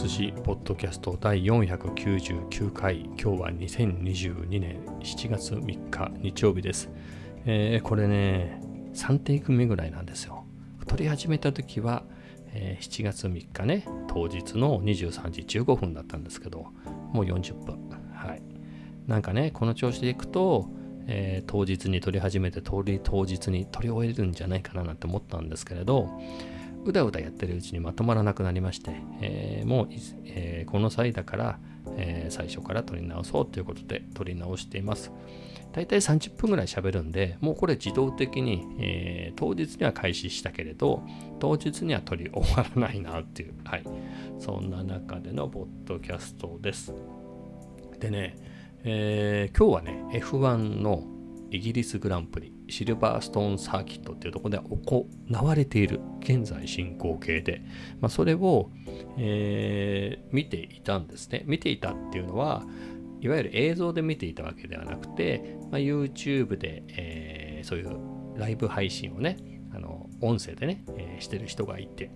寿司ポッドキャスト第499回。今日は2022年7月3日日曜日です、えー、これね3テイク目ぐらいなんですよ。撮り始めた時は、えー、7月3日ね。当日の23時15分だったんですけどもう40分。はい。なんかねこの調子でいくとえー、当日に撮り始めて通り当日に撮り終えるんじゃないかななんて思ったんですけれどうだうだやってるうちにまとまらなくなりまして、えー、もう、えー、この際だから、えー、最初から撮り直そうということで撮り直しています。大体30分ぐらい喋るんで、もうこれ自動的に、え当日には開始したけれど、当日には撮り終わらないなっていう、はい。そんな中でのポッドキャストです。でね、え今日はね、F1 のイギリスグランプリシルバーストーンサーキットっていうところで行われている現在進行形で、まあ、それを、えー、見ていたんですね。見ていたっていうのはいわゆる映像で見ていたわけではなくて、まあ、YouTube で、えー、そういうライブ配信をねあの音声でね、えー、してる人がいて、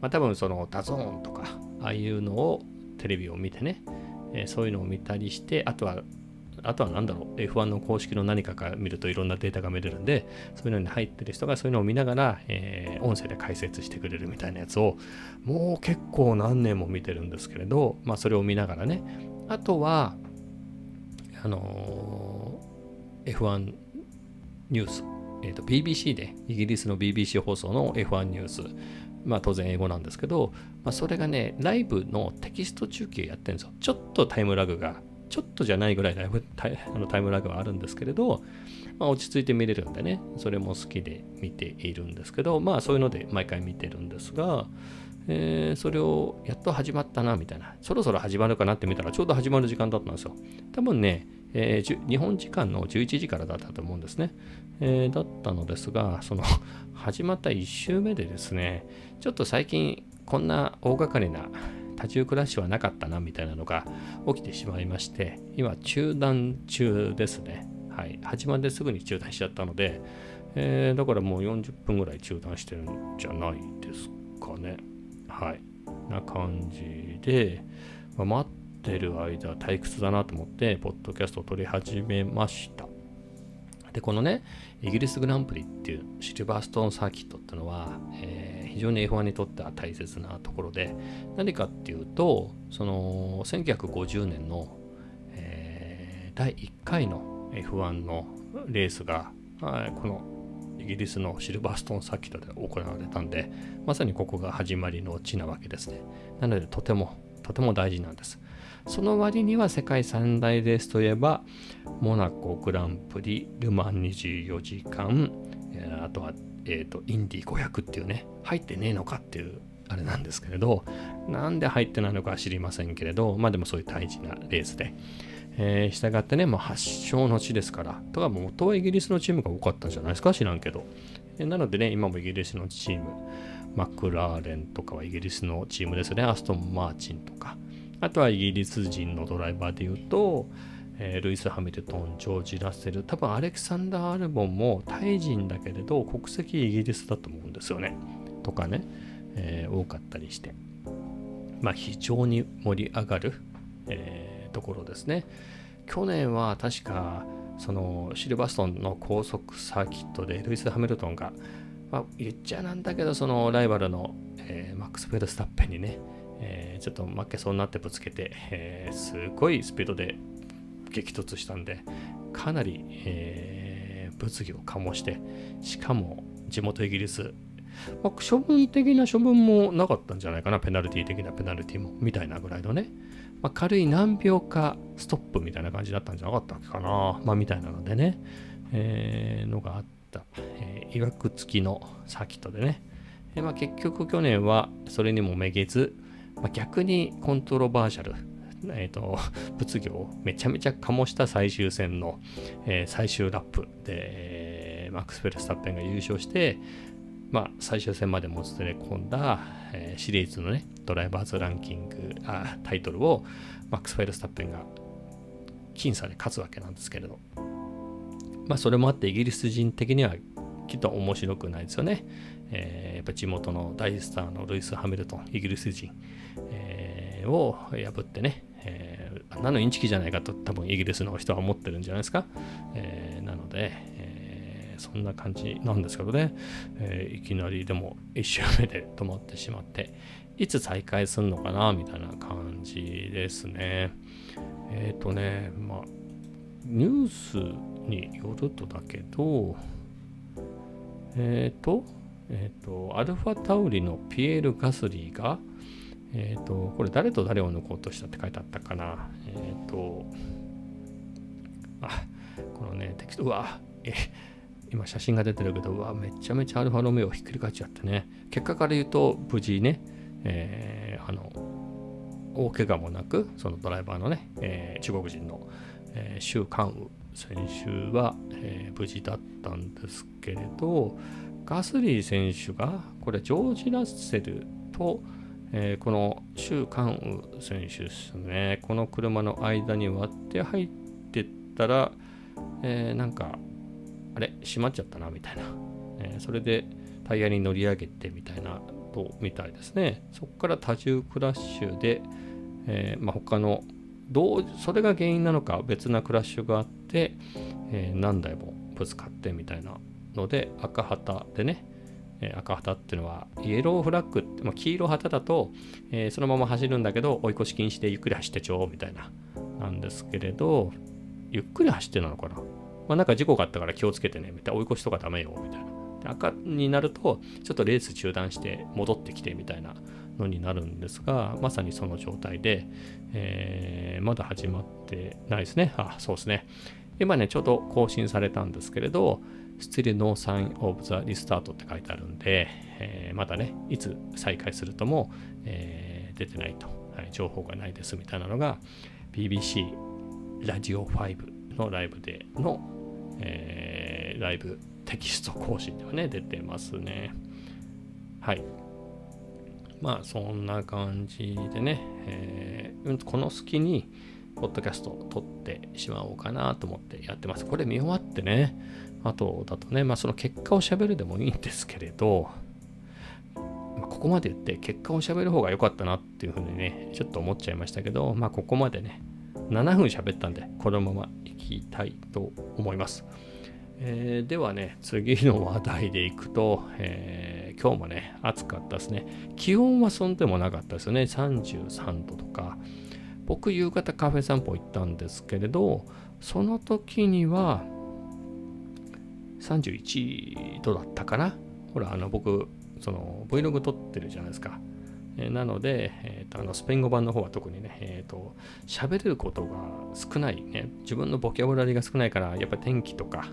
まあ、多分その DAZN とかああいうのをテレビを見てね、えー、そういうのを見たりしてあとはあとは何だろう F1 の公式の何かから見るといろんなデータが見れるんでそういうのに入ってる人がそういうのを見ながら、えー、音声で解説してくれるみたいなやつをもう結構何年も見てるんですけれど、まあ、それを見ながらねあとはあのー、F1 ニュース、えーと、BBC でイギリスの BBC 放送の F1 ニュースまあ当然英語なんですけど、まあ、それがね、ライブのテキスト中継やってるんですよ。ちょっとタイムラグがちょっとじゃないぐらいだいぶタイ あのタイムラグはあるんですけれど、まあ、落ち着いて見れるんでね、それも好きで見ているんですけど、まあそういうので毎回見てるんですが、えー、それをやっと始まったなみたいな、そろそろ始まるかなって見たらちょうど始まる時間だったんですよ。多分ね、えー、日本時間の11時からだったと思うんですね。えー、だったのですが、その 始まった1周目でですね、ちょっと最近こんな大掛かりな多重クラッシュはなかったなみたいなのが起きてしまいまして、今中断中ですね。はい。始まってすぐに中断しちゃったので、えー、だからもう40分ぐらい中断してるんじゃないですかね。はい。な感じで、まあ、待ってる間退屈だなと思って、ポッドキャストを撮り始めました。で、このね、イギリスグランプリっていうシルバーストーンサーキットっていうのは、えー非常に F1 にとっては大切なところで何かっていうとその1950年の、えー、第1回の F1 のレースが、はい、このイギリスのシルバーストーンサーキットで行われたんでまさにここが始まりの地なわけですね。なのでとてもとても大事なんです。その割には世界三大レースといえばモナコグランプリルマン24時間あとはえーと、インディ500っていうね入ってねえのかっていうあれなんですけれどなんで入ってないのか知りませんけれどまあでもそういう大事なレースで、えー、従ってねもう発祥の地ですからとかも元はイギリスのチームが多かったんじゃないですか知らんけど、え、なのでね今もイギリスのチームマクラーレンとかはイギリスのチームですね。アストン・マーチンとか。あとはイギリス人のドライバーで言うとえー、ルイス・ハミルトン、ジョージ・ラッセル、多分アレクサンダー・アルボンもタイ人だけれど国籍イギリスだと思うんですよね。とかね、えー、多かったりして。まあ非常に盛り上がる、えー、ところですね。去年は確かそのシルバーストンの高速サーキットでルイス・ハミルトンが、まあ、言っちゃなんだけどそのライバルの、えー、マックス・フェルスタッペンにね、えー、ちょっと負けそうになってぶつけて、えー、すごいスピードで激突したんで、かなり、えー、物議を醸して、しかも地元イギリス、まあ、処分的な処分もなかったんじゃないかな、ペナルティ的なペナルティも、みたいなぐらいのね、まあ、軽い何秒かストップみたいな感じだったんじゃなかったっけかな、まあ、みたいなのでね、えー、のがあった、えー、いわくつきのサーキットでね、えーまあ、結局去年はそれにもめげず、まあ、逆にコントロバーシャル、えーと、物議をめちゃめちゃ醸した最終戦の、えー、最終ラップで、マックス・フェルスタッペンが優勝して、まあ、最終戦までもつれ込んだ、えー、シリーズのね、ドライバーズランキングあ、タイトルをマックス・フェルスタッペンが僅差で勝つわけなんですけれど、まあ、それもあってイギリス人的にはきっと面白くないですよね。えー、やっぱ地元の大スターのルイス・ハミルトン、イギリス人、えー、を破ってね、何のインチキじゃないかと多分イギリスの人は思ってるんじゃないですか。えー、なので、えー、そんな感じなんですけどね、えー、いきなりでも1周目で止まってしまって、いつ再開するのかなみたいな感じですね。えっ、ー、とね、まあ、ニュースによるとだけど、えっ、ー、と、えっ、ー、と、アルファタウリのピエール・ガスリーが、えっ、と、これ誰と誰を抜こうとしたって書いてあったかな。えっ、と、あ、このね、テキスト、うわ、え、今写真が出てるけど、うわ、めちゃめちゃアルファロメオひっくり返っちゃってね。結果から言うと、無事ね、えー、あの、大怪我もなく、そのドライバーのね、えー、中国人の、えー、周関羽選手は、えー、無事だったんですけれど、ガスリー選手が、これ、ジョージ・ラッセルと、えー、この周関羽選手ですね、この車の間に割って入ってったら、えー、なんか、あれ、閉まっちゃったな、みたいな。えー、それでタイヤに乗り上げてみたいなとみたいですね。そこから多重クラッシュで、えーまあ、他のどうそれが原因なのか別なクラッシュがあって、えー、何台もぶつかってみたいなので赤旗でね、え、赤旗っていうのはイエローフラッグって、まあ、黄色旗だと、えー、そのまま走るんだけど追い越し禁止でゆっくり走ってちょうみたいななんですけれどゆっくり走ってなのかなまあなんか事故があったから気をつけてねみたいな追い越しとかダメよみたいな赤になるとちょっとレース中断して戻ってきてみたいなのになるんですが、まさにその状態で、えー、まだ始まってないですね。あ、そうですね。今ね、ちょうど更新されたんですけれど、Still No Sign of the Restart って書いてあるんで、えー、まだね、いつ再開するとも、えー、出てないと、はい、情報がないですみたいなのが、BBC ラジオ5のライブでの、えー、ライブテキスト更新ではね、出てますね。はい。まあそんな感じでね、えー、この隙にポッドキャストを撮ってしまおうかなと思ってやってます。これ見終わってね、あとだとね、まあその結果をしゃべるでもいいんですけれど、ここまで言って結果をしゃべる方が良かったなっていうふうにね、ちょっと思っちゃいましたけど、まあここまでね、7分喋ったんで、このままいきたいと思います。えー、ではね、次の話題でいくと、えー、今日もね、暑かったですね。気温はそんでもなかったですよね。33度とか。僕、夕方カフェ散歩行ったんですけれど、その時には31度だったかな。ほら、あの僕、その Vlog 撮ってるじゃないですか。え、なので、えーと、あのスペイン語版の方は特にね、えーと、喋れることが少ないね。自分のボキャブラリーが少ないから、やっぱ天気とか、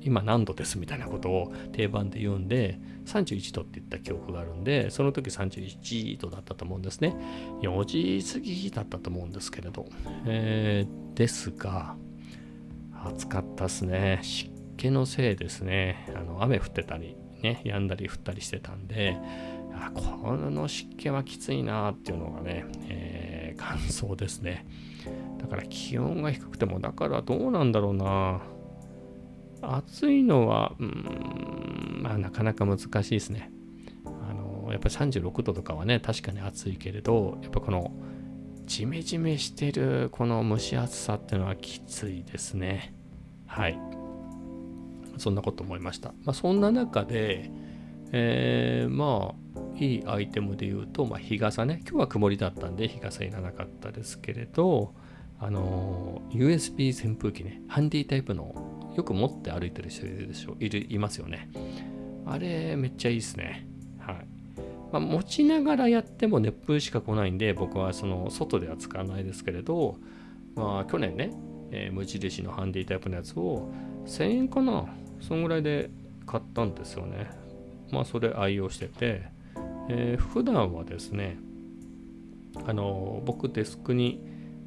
今何度ですみたいなことを定番で言うんで、31度って言った記憶があるんで、その時31度だったと思うんですね。4時過ぎだったと思うんですけれど。えー、ですが、暑かったですね。湿気のせいですね。あの雨降ってたり、ね、止んだり降ったりしてたんで、あこの湿気はきついなっていうのがね、えー、感想ですね。だから気温が低くても、だからどうなんだろうな。暑いのは、うん、まあ、なかなか難しいですね。あの、やっぱり36度とかはね、確かに暑いけれど、やっぱこの、ジメジメしてるこの蒸し暑さっていうのはきついですね。はい。そんなこと思いました。まあ、そんな中で、えー、まあ、いいアイテムで言うと、まあ、日傘ね。今日は曇りだったんで日傘いらなかったですけれど、あの、USB 扇風機ね、ハンディタイプのよく持って歩いてる人いるでしょいるいますよね。あれ、めっちゃいいですね。はい。まあ、持ちながらやっても熱風しか来ないんで、僕はその外では使わないですけれど、まあ、去年ね、えー、無印のハンディタイプのやつを1000円かな？そんぐらいで買ったんですよね。まあ、それ愛用してて、えー、普段はですね、あの僕デスクに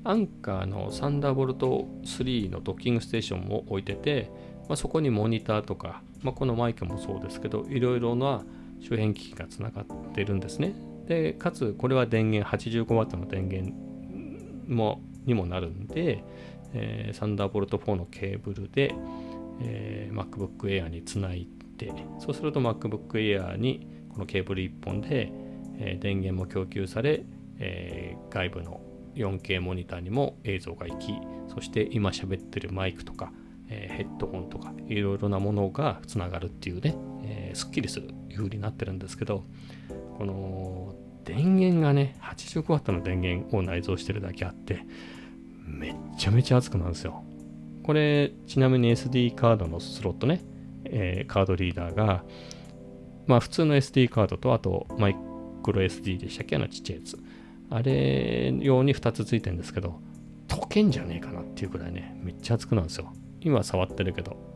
アンカーのサンダーボルト3のドッキングステーションを置いてて、まあ、そこにモニターとか、まあ、このマイクもそうですけどいろいろな周辺機器がつながってるんですね。でかつこれは電源 85W の電源もにもなるんで、えー、サンダーボルト4のケーブルで、えー、MacBook Air につないでそうすると MacBook Air にこのケーブル1本で、えー、電源も供給されえー、外部の 4K モニターにも映像が行きそして今喋ってるマイクとか、えー、ヘッドホンとかいろいろなものがつながるっていうね、えー、すっきりする風になってるんですけどこの電源がね 85W の電源を内蔵してるだけあってめっちゃめちゃ熱くなるんですよ。これちなみに SD カードのスロットね、えー、カードリーダーがまあ普通の SD カードとあとマイクロ SD でしたっけ？あのちっちゃいやつ。あれ用に2つついてるんですけど溶けんじゃねえかなっていうくらいねめっちゃ熱くなるんですよ。今触ってるけど。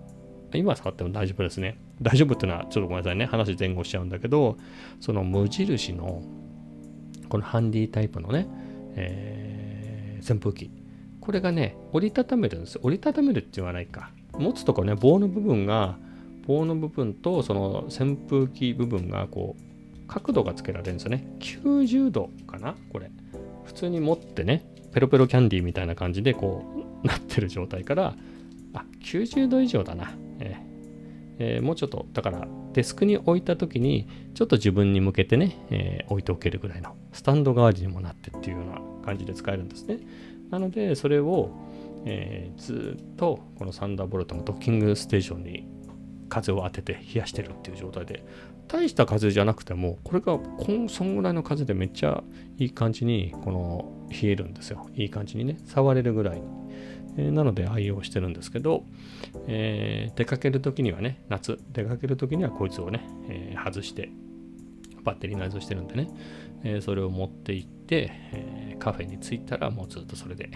今触っても大丈夫ですね。大丈夫っていうのはちょっとごめんなさいね。話前後しちゃうんだけどその無印のこのハンディタイプのね、えー、扇風機。これがね折りたためるんですよ。折りたためるって言わないか。持つとこね棒の部分が棒の部分とその扇風機部分がこう角度がつけられるんですよね。90度かな？これ。普通に持ってねペロペロキャンディーみたいな感じでこうなってる状態からあ90度以上だな、えーえー、もうちょっとだからデスクに置いた時にちょっと自分に向けてね、えー、置いておけるぐらいのスタンド代わりにもなってっていうような感じで使えるんですね。なのでそれを、えー、ずっとこのサンダーボルトのドッキングステーションに風を当てて冷やしてるっていう状態で大した風じゃなくてもこれがこんそんぐらいの風でめっちゃいい感じにこの冷えるんですよ。いい感じにね触れるぐらいに、えー、なので愛用してるんですけど、えー、出かける時にはね夏出かける時にはこいつをね、えー、外してバッテリー内蔵してるんでね、えそれを持って行って、えカフェに着いたらもうずっとそれで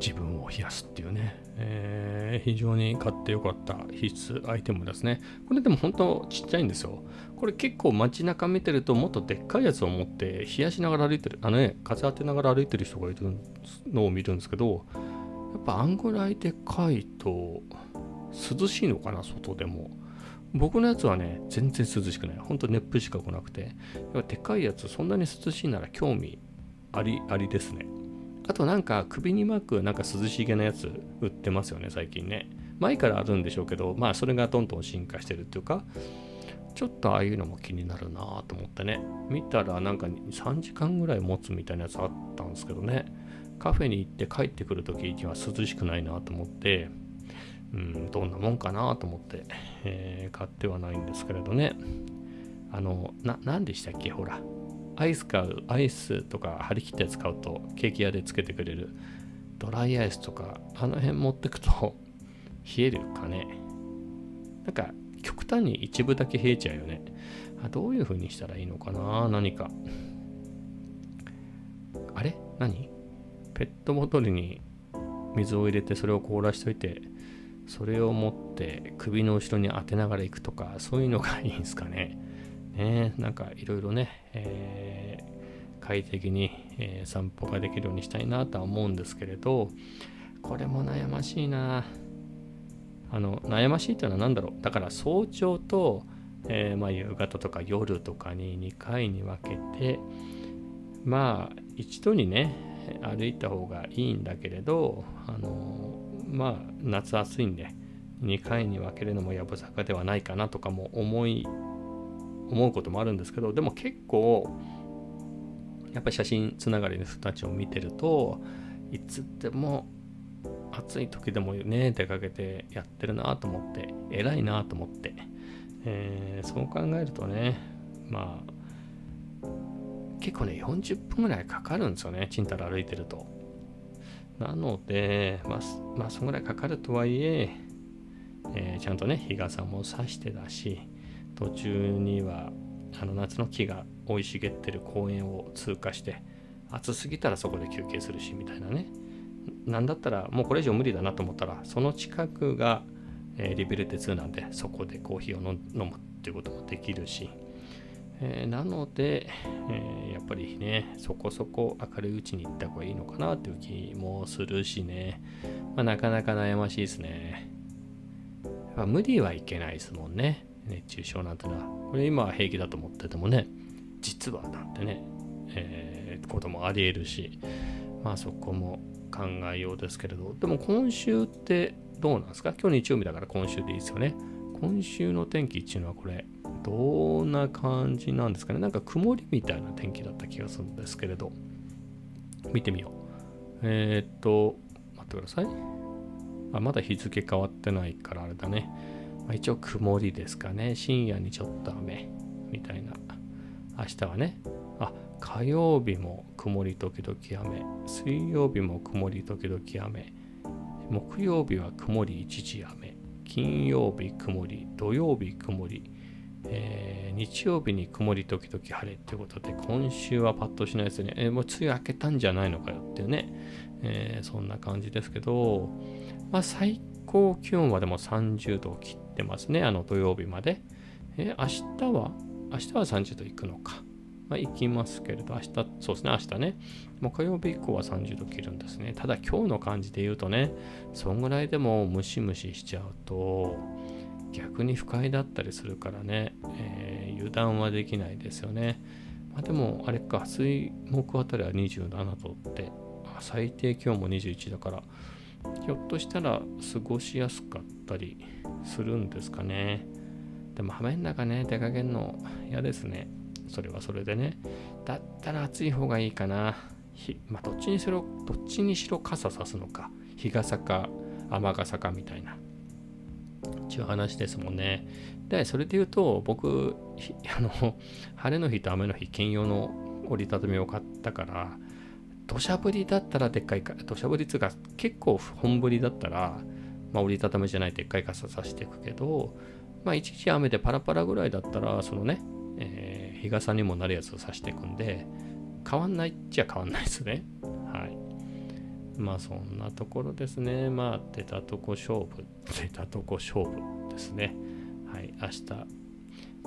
自分を冷やすっていうね、えー、非常に買ってよかった必須アイテムですね。これでも本当ちっちゃいんですよ。これ結構街中見てるともっとでっかいやつを持って冷やしながら歩いてる、あのね、風当てながら歩いてる人がいるのを見るんですけど、やっぱあんぐらいでかいと涼しいのかな、外でも。僕のやつはね、全然涼しくない。ほんと熱風しか来なくて。でっかいやつ、そんなに涼しいなら興味ありありですね。あとなんか首に巻くなんか涼しげなやつ売ってますよね、最近ね。前からあるんでしょうけど、まあそれがどんどん進化してるっていうか、ちょっとああいうのも気になるなと思ってね。見たらなんか3時間ぐらい持つみたいなやつあったんですけどね。カフェに行って帰ってくる時には涼しくないなと思って、うん、どんなもんかなと思って、えー、買ってはないんですけれどね。あの、な、何でしたっけほら。アイス買う、アイスとか張り切ったやつ買うとケーキ屋でつけてくれるドライアイスとか、あの辺持ってくと 冷えるかね。なんか極端に一部だけ冷えちゃうよね。あどういう風にしたらいいのかな何か。あれ？何？ペットボトルに水を入れてそれを凍らしといて、それを持って首の後ろに当てながら行くとか、そういうのがいいんすかね。ね、なんかいろいろね、えー、快適に、えー、散歩ができるようにしたいなとは思うんですけれど、これも悩ましいな。あの悩ましいっていうのは何だろう。だから早朝と、えー、まあ、夕方とか夜とかに2回に分けて、まあ一度にね、歩いた方がいいんだけれど、あのまあ夏暑いんで、2回に分けるのもやぶさかではないかなとかも思い思うこともあるんですけどでも結構やっぱり写真つながりの人たちを見てるといつでも暑い時でもね出かけてやってるなと思って偉いなと思って、えー、そう考えるとねまあ結構ね40分ぐらいかかるんですよねちんたら歩いてると。なのでまあ、まあ、そのぐらいかかるとはいええー、ちゃんとね日傘も差してだし途中にはあの夏の木が生い茂ってる公園を通過して暑すぎたらそこで休憩するしみたいなね。なんだったらもうこれ以上無理だなと思ったらその近くが、えー、リベルテ2なんでそこでコーヒーを飲むっていうこともできるし、えー、なので、えー、やっぱりねそこそこ明るいうちに行った方がいいのかなっていう気もするしね、まあ、なかなか悩ましいですね。無理はいけないですもんね。熱中症なんてのはこれ今は平気だと思っててもね実はなんてね、えー、こともありえるしまあそこも考えようですけれどでも今週ってどうなんですか？今日日曜日だから今週でいいですよね今週の天気っていうのはこれどんな感じなんですかね？なんか曇りみたいな天気だった気がするんですけれど見てみよう。えー、っと、待ってください。あ、まだ日付変わってないからあれだね。まあ、一応曇りですかね。深夜にちょっと雨みたいな。明日はね。あ、火曜日も曇り時々雨。水曜日も曇り時々雨。木曜日は曇り一時雨。金曜日曇り。土曜日曇り。えー、日曜日に曇り時々晴れっていうことで、今週はパッとしないですね。えー、もう梅雨明けたんじゃないのかよっていうね、えー、そんな感じですけど、まあ、最高気温はでも30度を切ってってますね、あの土曜日まで。え明日は？明日は30度いくのか。まあ、行きますけれど、明日、そうですね、明日ね、もう火曜日以降は30度切るんですね。ただ今日の感じで言うとね、そんぐらいでもムシムシしちゃうと、逆に不快だったりするからね、えー、油断はできないですよね。まあ、でも、あれか、水木あたりは27度って、最低気温も21だから、ひょっとしたら過ごしやすかったりするんですかね。でも、雨の中ね、出かけるの嫌ですね。それはそれでね。だったら暑い方がいいかな。まあ、どっちにしろ、どっちにしろ傘さすのか。日傘か雨傘かみたいな。ちゅう話ですもんね。で、それで言うと、僕、あの、晴れの日と雨の日、兼用の折りたたみを買ったから、土砂降りだったらでっかいか、土砂降りっていうか、結構本降りだったら、まあ、折りたたみじゃないでっかい傘さしていくけど、まあ、一時雨でパラパラぐらいだったら、そのね、えー、日傘にもなるやつをさしていくんで、変わんないっちゃ変わんないですね。はい。まあそんなところですね。まあ出たとこ勝負、出たとこ勝負ですね。はい、明日。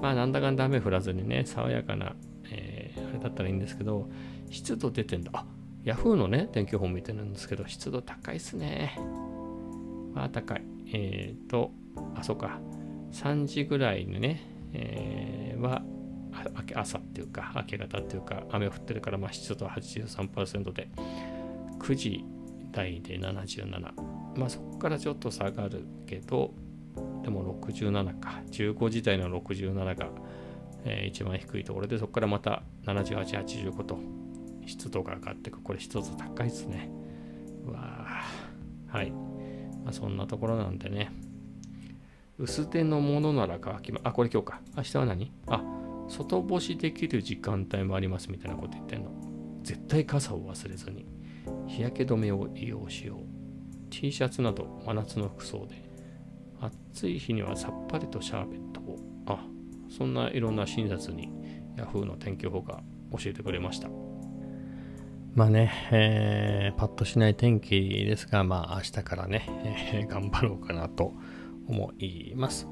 まあなんだかんだ雨降らずにね、爽やかな、えー、あれだったらいいんですけど、湿度出てんだ。あヤフーのね、天気予報見てるんですけど、湿度高いっすね。まあ高い。えっ、ー、と、あ、そうか。3時ぐらいにね、えー、は、朝っていうか、明け方っていうか、雨降ってるから、まあ湿度は83%で、9時台で77。まあそこからちょっと下がるけど、でも67か。15時台の67が、えー、一番低いところで、そこからまた78、85と湿度が上がってく。これ湿度高いですね。うわはい。まあそんなところなんでね。薄手のものなら乾きま、あ、これ今日か。明日は何？あ、外干しできる時間帯もありますみたいなこと言ってんの。絶対傘を忘れずに。日焼け止めを利用しよう T シャツなど真夏の服装で暑い日にはさっぱりとシャーベットをあそんないろんな診察に Yahoo の天気予報が教えてくれましたまあね、えー、パッとしない天気ですが、まあ明日からね、えー、頑張ろうかなと思います。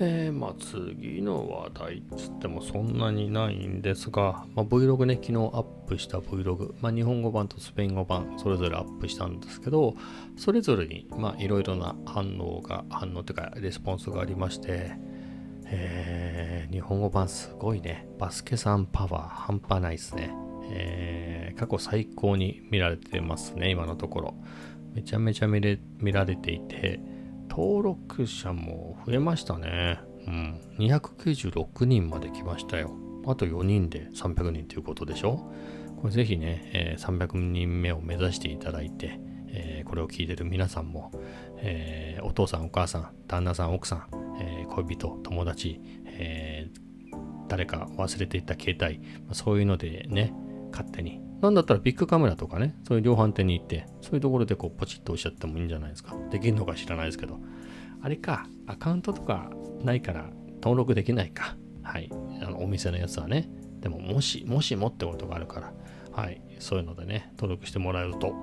えー、まあ次の話題っつってもそんなにないんですが、まあ、Vlog ね、昨日アップした Vlog、まあ、日本語版とスペイン語版それぞれアップしたんですけど、それぞれにまあいろいろな反応が、反応というかレスポンスがありまして、えー、日本語版すごいね、バスケさんパワー半端ないですね。えー、過去最高に見られてますね、今のところ。めちゃめちゃ見れ見られていて、登録者も増えましたね。うん。296人まで来ましたよ。あと4人で300人ということでしょ？これぜひね、えー、300人目を目指していただいて、えー、これを聞いてる皆さんも、えー、お父さん、お母さん、旦那さん、奥さん、え恋人、友達、え誰か忘れていた携帯、そういうのでね、勝手になんだったらビッグカメラとかね、そういう量販店に行って、そういうところでこうポチッと押しちゃってもいいんじゃないですか。できるのか知らないですけど。あれか、アカウントとかないから登録できないか。はい。あのお店のやつはね。でも、もし、もしもってことがあるから、はい。そういうのでね、登録してもらえると、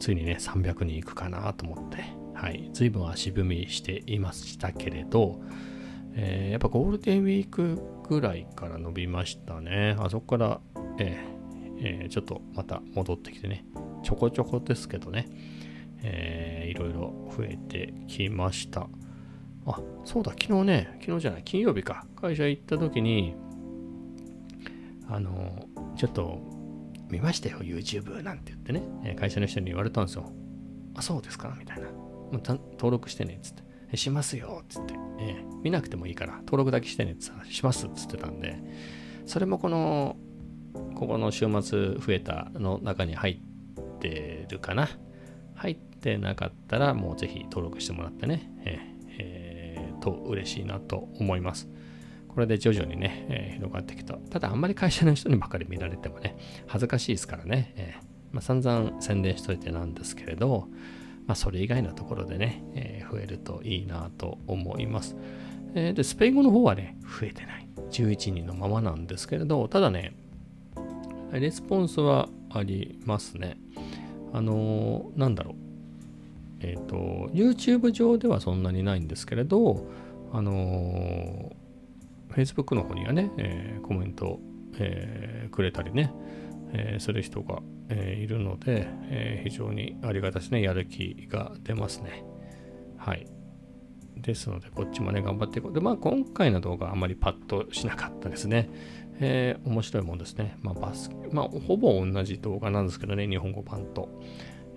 ついにね、300人いくかなと思って、はい。随分足踏みしていましたけれど、えー、やっぱゴールデンウィークぐらいから伸びましたね。あそこから、えーえー、ちょっとまた戻ってきてね、ちょこちょこですけどね、えー、いろいろ増えてきました。あ、そうだ、昨日ね、昨日じゃない、金曜日か、会社行った時に、あの、ちょっと見ましたよ、YouTube なんて言ってね、会社の人に言われたんですよ。あ、そうですかみたいな。もう登録してね、つって。しますよ、つって、えー。見なくてもいいから、登録だけしてね、つってします、つってたんで、それもこのここの週末増えたの中に入ってるかな。入ってなかったらもうぜひ登録してもらってね、ええー、と嬉しいなと思います。これで徐々にね、えー、広がってきた。ただあんまり会社の人にばかり見られてもね、恥ずかしいですからね、えー、まあ、散々宣伝しといてなんですけれど、まあ、それ以外のところでね、えー、増えるといいなと思います。え、で、スペイン語の方はね、増えてない。11人のままなんですけれど、ただね、レスポンスはありますね。あのー、なんだろう。えっ、ー、と、YouTube 上ではそんなにないんですけれど、あのー、Facebook の方にはね、えー、コメント、えー、くれたりね、えー、する人が、えー、いるので、えー、非常にありがたしね、やる気が出ますね。はい。ですので、こっちもね、頑張っていこう。で、まあ、今回の動画はあまりパッとしなかったですね。えー、面白いもんですね。まあ、バスまあ、ほぼ同じ動画なんですけどね、日本語版と。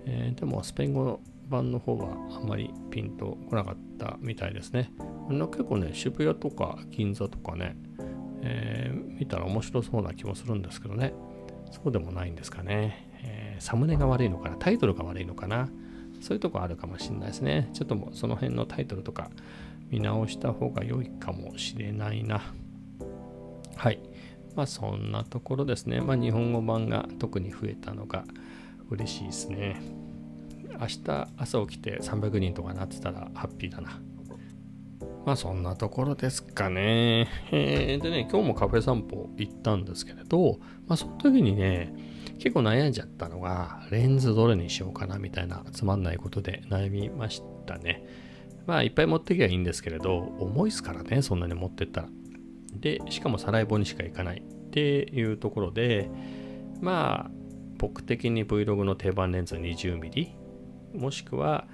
えー、でも、スペイン語版の方はあんまりピンとこなかったみたいですね。結構ね、渋谷とか銀座とかね、えー、見たら面白そうな気もするんですけどね。そうでもないんですかね。え、サムネが悪いのかなタイトルが悪いのかなそういうとこあるかもしれないですね。ちょっともその辺のタイトルとか見直した方が良いかもしれないな。はい。まあそんなところですね。まあ日本語版が特に増えたのが嬉しいですね。明日朝起きて300人とかなってたらハッピーだな。まあそんなところですかね。えー、でね、今日もカフェ散歩行ったんですけれど、まあその時にね、結構悩んじゃったのが、レンズどれにしようかなみたいなつまんないことで悩みましたね。まあいっぱい持ってきゃいいんですけれど、重いっすからね、そんなに持ってったら。で、しかもサライボにしか行かないっていうところで、まあ僕的に Vlog の定番レンズ 20mm、もしくは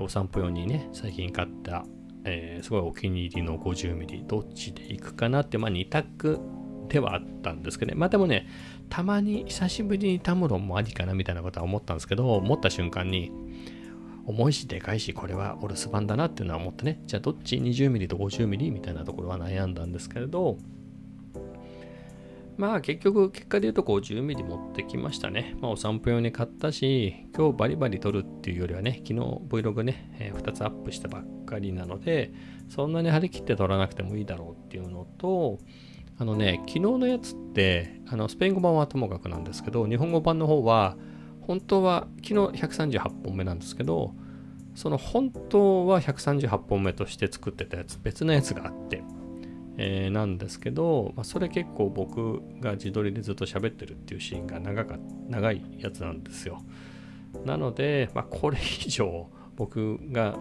お散歩用にね、最近買ったえー、すごいお気に入りの 50mm どっちでいくかなって、まあ2択ではあったんですけどね。まあでもね、たまに久しぶりにタムロンもありかなみたいなことは思ったんですけど、持った瞬間に、重いしでかいし、これはお留守番だなっていうのは思ってね、じゃあどっち 20mm と 50mm みたいなところは悩んだんですけれど、まあ結局結果で言うと 50mm 持ってきましたね。まあお散歩用に買ったし、今日バリバリ撮るっていうよりはね、昨日 Vlog ね、えー、2つアップしたばっかりなので、そんなに張り切って撮らなくてもいいだろうっていうのと、あのね、昨日のやつって、あのスペイン語版はともかくなんですけど、日本語版の方は、本当は昨日138本目なんですけど、その本当は138本目として作ってたやつ、別のやつがあって、えー、なんですけど、まあ、それ結構僕が自撮りでずっと喋ってるっていうシーンが長か長いやつなんですよ。なので、まあ、これ以上僕が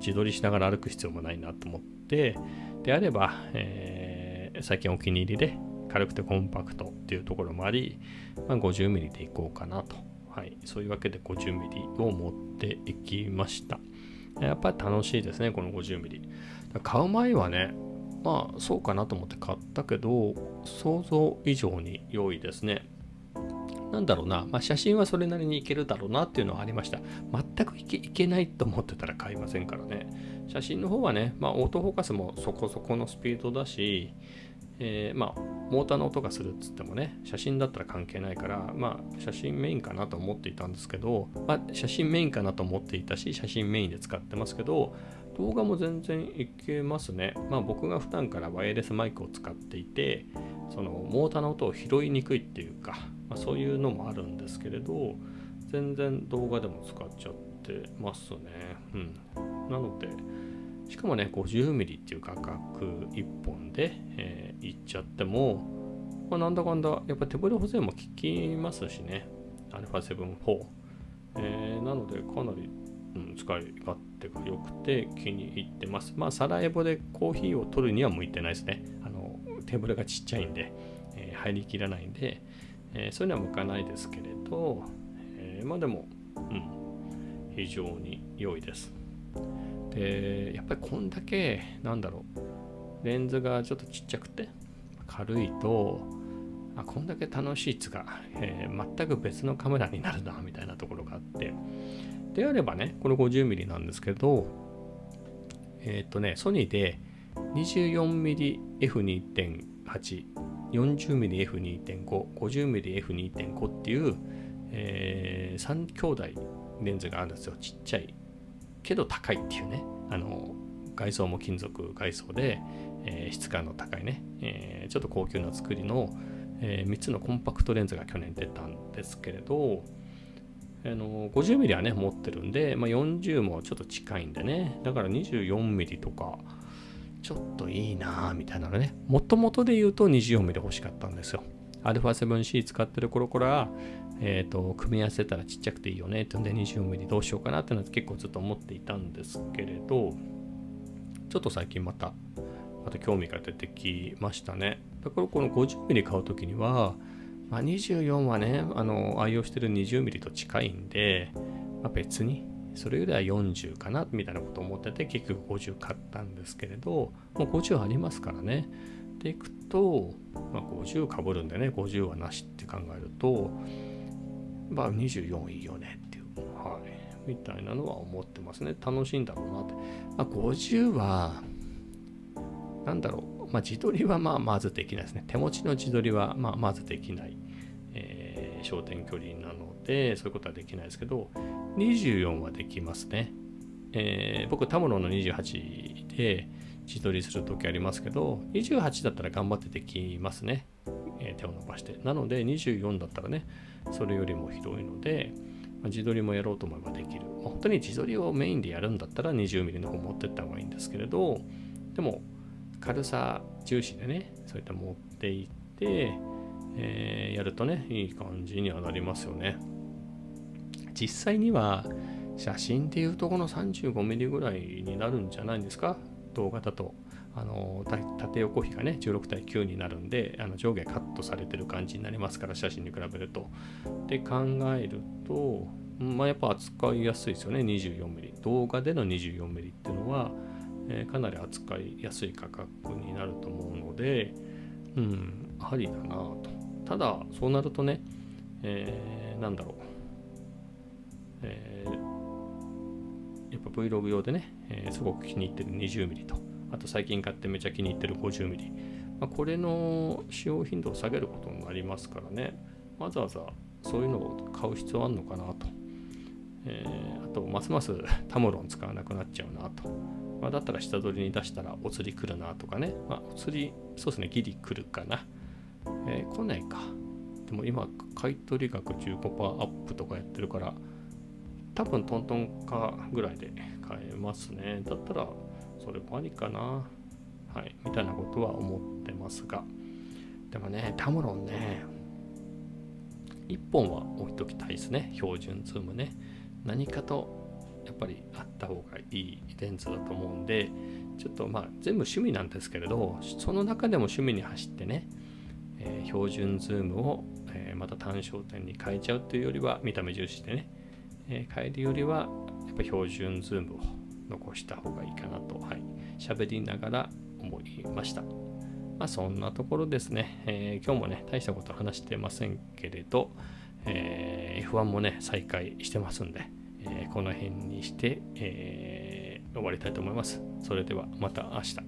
自撮りしながら歩く必要もないなと思って、であれば、えー、最近お気に入りで軽くてコンパクトっていうところもあり、まあ、50mm でいこうかなと。はい、そういうわけで 50mm を持っていきました。やっぱり楽しいですね、この 50mm。買う前はね、まあそうかなと思って買ったけど想像以上に良いですねなんだろうな、まあ、写真はそれなりにいけるだろうなっていうのはありました全くいけいけないと思ってたら買いませんからね写真の方はね、まあ、オートフォーカスもそこそこのスピードだし、えー、まあモーターの音がするっつってもね写真だったら関係ないからまあ写真メインかなと思っていたんですけど、まあ、写真メインかなと思っていたし写真メインで使ってますけど動画も全然いけますね。まあ僕が普段からワイヤレスマイクを使っていて、そのモーターの音を拾いにくいっていうか、まあ、そういうのもあるんですけれど、全然動画でも使っちゃってますね。うん。なので、しかもね、50mm っていう価格1本で、えー、いっちゃっても、まあ、なんだかんだ、やっぱ手ブレ補正も効きますしね。α7-4。えー、なので、かなりうん、使い勝手が良くて気に入ってます。まあ、サラエボでコーヒーを取るには向いてないですね。あのテーブルがちっちゃいんで、えー、入りきらないんで、えー、そういうのは向かないですけれど、えー、まあでも、うん、非常に良いです。で、やっぱりこんだけ、なんだろう、レンズがちょっとちっちゃくて軽いと、あこんだけ楽しいやつが、えー、全く別のカメラになるなみたいなところがあってであればね、この 50mm なんですけど、えっ、とね、ソニーで 24mmF2.8 40mmF2.5、50mmF2.5 っていう、えー、3兄弟レンズがあるんですよ。ちっちゃい。けど高いっていうね。あの、外装も金属外装で、えー、質感の高いね、えー、ちょっと高級な作りの、えー、3つのコンパクトレンズが去年出たんですけれど、あの 50mm はね持ってるんで、まあ、40もちょっと近いんでね。だから 24mm とかちょっといいなみたいなのね。もともとで言うと 24mm 欲しかったんですよ。α7C 使ってる頃から、えーと、組み合わせたらちっちゃくていいよね。ってんで 24mm どうしようかなってのは結構ずっと思っていたんですけれどちょっと最近またまた興味が出てきましたね。だからこの 50mm 買う時にはまあ、24はね、あの愛用してる 20mm と近いんで、まあ、別にそれよりは40かなみたいなことを思ってて結局50買ったんですけれどもう50ありますからね。でいくと、まあ、50かぶるんでね50はなしって考えるとまあ24いいよねっていうはいみたいなのは思ってますね楽しいんだろうなって、まあ、50はなんだろうまあ、自撮りはまあまずできないですね。手持ちの自撮りはまあまずできない、えー、焦点距離なので、そういうことはできないですけど、24はできますね。えー、僕、タモロの28で自撮りするときありますけど、28だったら頑張ってできますね。えー、手を伸ばして。なので、24だったらね、それよりも広いので、ま、自撮りもやろうと思えばできる。まあ、本当に自撮りをメインでやるんだったら 20mm の方持ってった方がいいんですけれど、でも、軽さ重視でねそういった持っていって、えー、やるとねいい感じにはなりますよね。実際には写真でいうとこの 35mm ぐらいになるんじゃないんですか？動画だと。あの縦横比がね16対9になるんであの上下カットされてる感じになりますから写真に比べると。で考えると、まあ、やっぱ扱いやすいですよね 24mm 動画での 24mm っていうのはえー、かなり扱いやすい価格になると思うので、うん、ありだなと。ただ、そうなるとね、えー、なんだろう、えー、やっぱ Vlog 用でね、えー、すごく気に入ってる 20mm と、あと最近買ってめちゃ気に入ってる 50mm、まあ、これの使用頻度を下げることになりますからね、わざわざそういうのを買う必要あるのかなと。えー、あと、ますますタムロン使わなくなっちゃうなと。まあ、だったら下取りに出したらお釣り来るなとかね。まあ、お釣り、そうですね、ギリ来るかな。えー、来ないか。でも今、買取額15%アップとかやってるから、多分トントンかぐらいで買えますね。だったら、それもありかな。はい、みたいなことは思ってますが。でもね、タムロンね、1本は置いときたいですね。標準ズームね。何かとやっぱりあった方がいいレンズだと思うんでちょっとまあ全部趣味なんですけれどその中でも趣味に走ってね、えー、標準ズームを、えー、また単焦点に変えちゃうというよりは見た目重視でね、えー、変えるよりはやっぱ標準ズームを残した方がいいかなとはい喋りながら思いましたまあそんなところですね、え今日もね大したこと話してませんけれど、え F1 もね再開してますんでえー、この辺にして、え、終わりたいと思います。それではまた明日。